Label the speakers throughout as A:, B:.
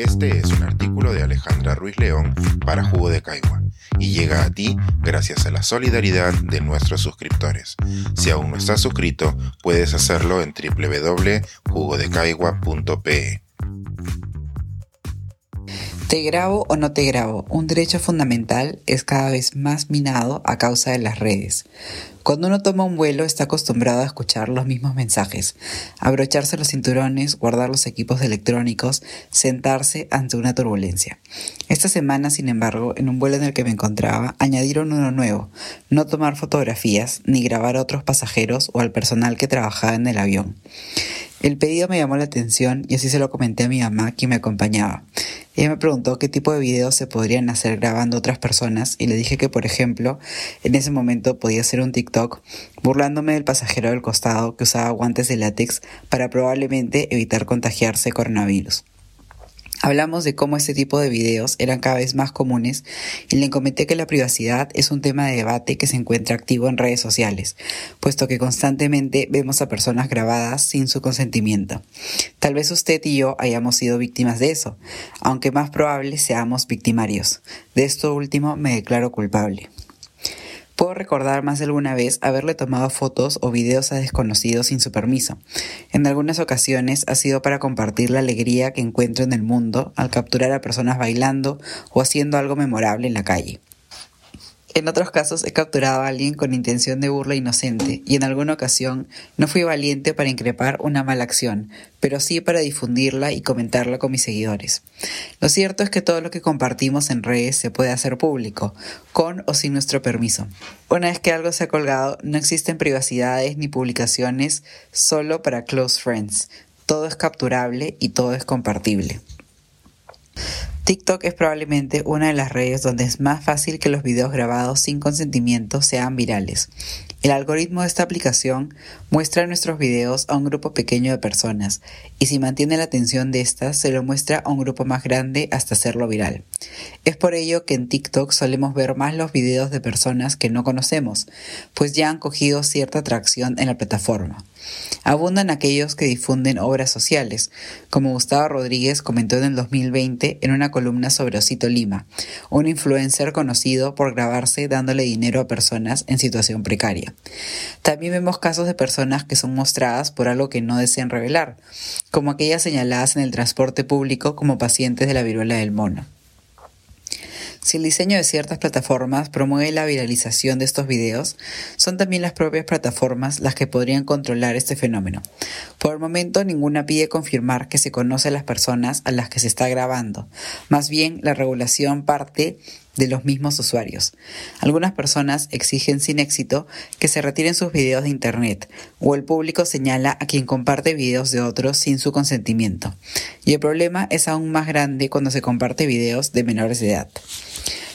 A: Este es un artículo de Alejandra Ruiz León para Jugo de Caigua y llega a ti gracias a la solidaridad de nuestros suscriptores. Si aún no estás suscrito, puedes hacerlo en www.jugodecaigua.pe.
B: Te grabo o no te grabo, un derecho fundamental es cada vez más minado a causa de las redes. Cuando uno toma un vuelo está acostumbrado a escuchar los mismos mensajes, abrocharse los cinturones, guardar los equipos electrónicos, sentarse ante una turbulencia. Esta semana, sin embargo, en un vuelo en el que me encontraba, añadieron uno nuevo, no tomar fotografías ni grabar a otros pasajeros o al personal que trabajaba en el avión. El pedido me llamó la atención y así se lo comenté a mi mamá, quien me acompañaba. Ella me preguntó qué tipo de videos se podrían hacer grabando otras personas y le dije que, por ejemplo, en ese momento podía hacer un TikTok burlándome del pasajero del costado que usaba guantes de látex para probablemente evitar contagiarse coronavirus. Hablamos de cómo este tipo de videos eran cada vez más comunes y le comenté que la privacidad es un tema de debate que se encuentra activo en redes sociales, puesto que constantemente vemos a personas grabadas sin su consentimiento. Tal vez usted y yo hayamos sido víctimas de eso, aunque más probable seamos victimarios. De esto último me declaro culpable. Puedo recordar más de alguna vez haberle tomado fotos o videos a desconocidos sin su permiso. En algunas ocasiones ha sido para compartir la alegría que encuentro en el mundo al capturar a personas bailando o haciendo algo memorable en la calle. En otros casos he capturado a alguien con intención de burla inocente y en alguna ocasión no fui valiente para increpar una mala acción, pero sí para difundirla y comentarla con mis seguidores. Lo cierto es que todo lo que compartimos en redes se puede hacer público, con o sin nuestro permiso. Una vez que algo se ha colgado, no existen privacidades ni publicaciones solo para close friends. Todo es capturable y todo es compartible. TikTok es probablemente una de las redes donde es más fácil que los videos grabados sin consentimiento sean virales. El algoritmo de esta aplicación muestra nuestros videos a un grupo pequeño de personas y si mantiene la atención de estas se lo muestra a un grupo más grande hasta hacerlo viral. Es por ello que en TikTok solemos ver más los videos de personas que no conocemos, pues ya han cogido cierta atracción en la plataforma. Abundan aquellos que difunden obras sociales, como Gustavo Rodríguez comentó en el 2020 en una columna sobre Osito Lima, un influencer conocido por grabarse dándole dinero a personas en situación precaria. También vemos casos de personas que son mostradas por algo que no desean revelar, como aquellas señaladas en el transporte público como pacientes de la viruela del mono. Si el diseño de ciertas plataformas promueve la viralización de estos videos, son también las propias plataformas las que podrían controlar este fenómeno. Por el momento, ninguna pide confirmar que se conoce a las personas a las que se está grabando. Más bien, la regulación parte de los mismos usuarios. Algunas personas exigen sin éxito que se retiren sus videos de Internet o el público señala a quien comparte videos de otros sin su consentimiento. Y el problema es aún más grande cuando se comparte videos de menores de edad.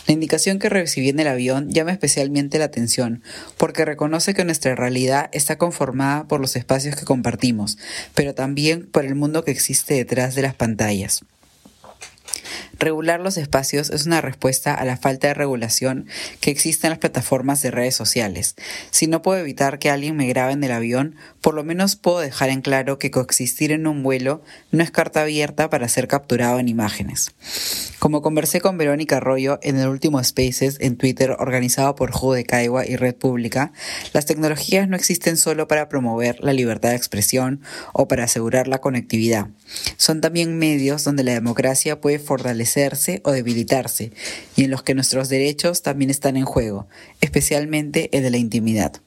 B: La indicación que recibí en el avión llama especialmente la atención porque reconoce que nuestra realidad está conformada por los espacios que compartimos, pero también por el mundo que existe detrás de las pantallas. Regular los espacios es una respuesta a la falta de regulación que existe en las plataformas de redes sociales. Si no puedo evitar que alguien me grabe en el avión, por lo menos puedo dejar en claro que coexistir en un vuelo no es carta abierta para ser capturado en imágenes. Como conversé con Verónica Arroyo en el último Spaces en Twitter organizado por Jugo de Caigua y Red Pública, las tecnologías no existen solo para promover la libertad de expresión o para asegurar la conectividad. Son también medios donde la democracia puede o debilitarse y en los que nuestros derechos también están en juego, especialmente el de la intimidad.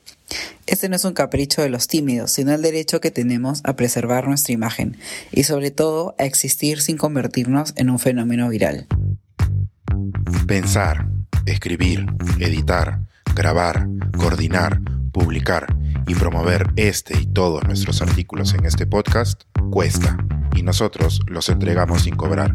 B: Este no es un capricho de los tímidos, sino el derecho que tenemos a preservar nuestra imagen y sobre todo a existir sin convertirnos en un fenómeno viral.
A: Pensar, escribir, editar, grabar, coordinar, publicar y promover este y todos nuestros artículos en este podcast cuesta y nosotros los entregamos sin cobrar.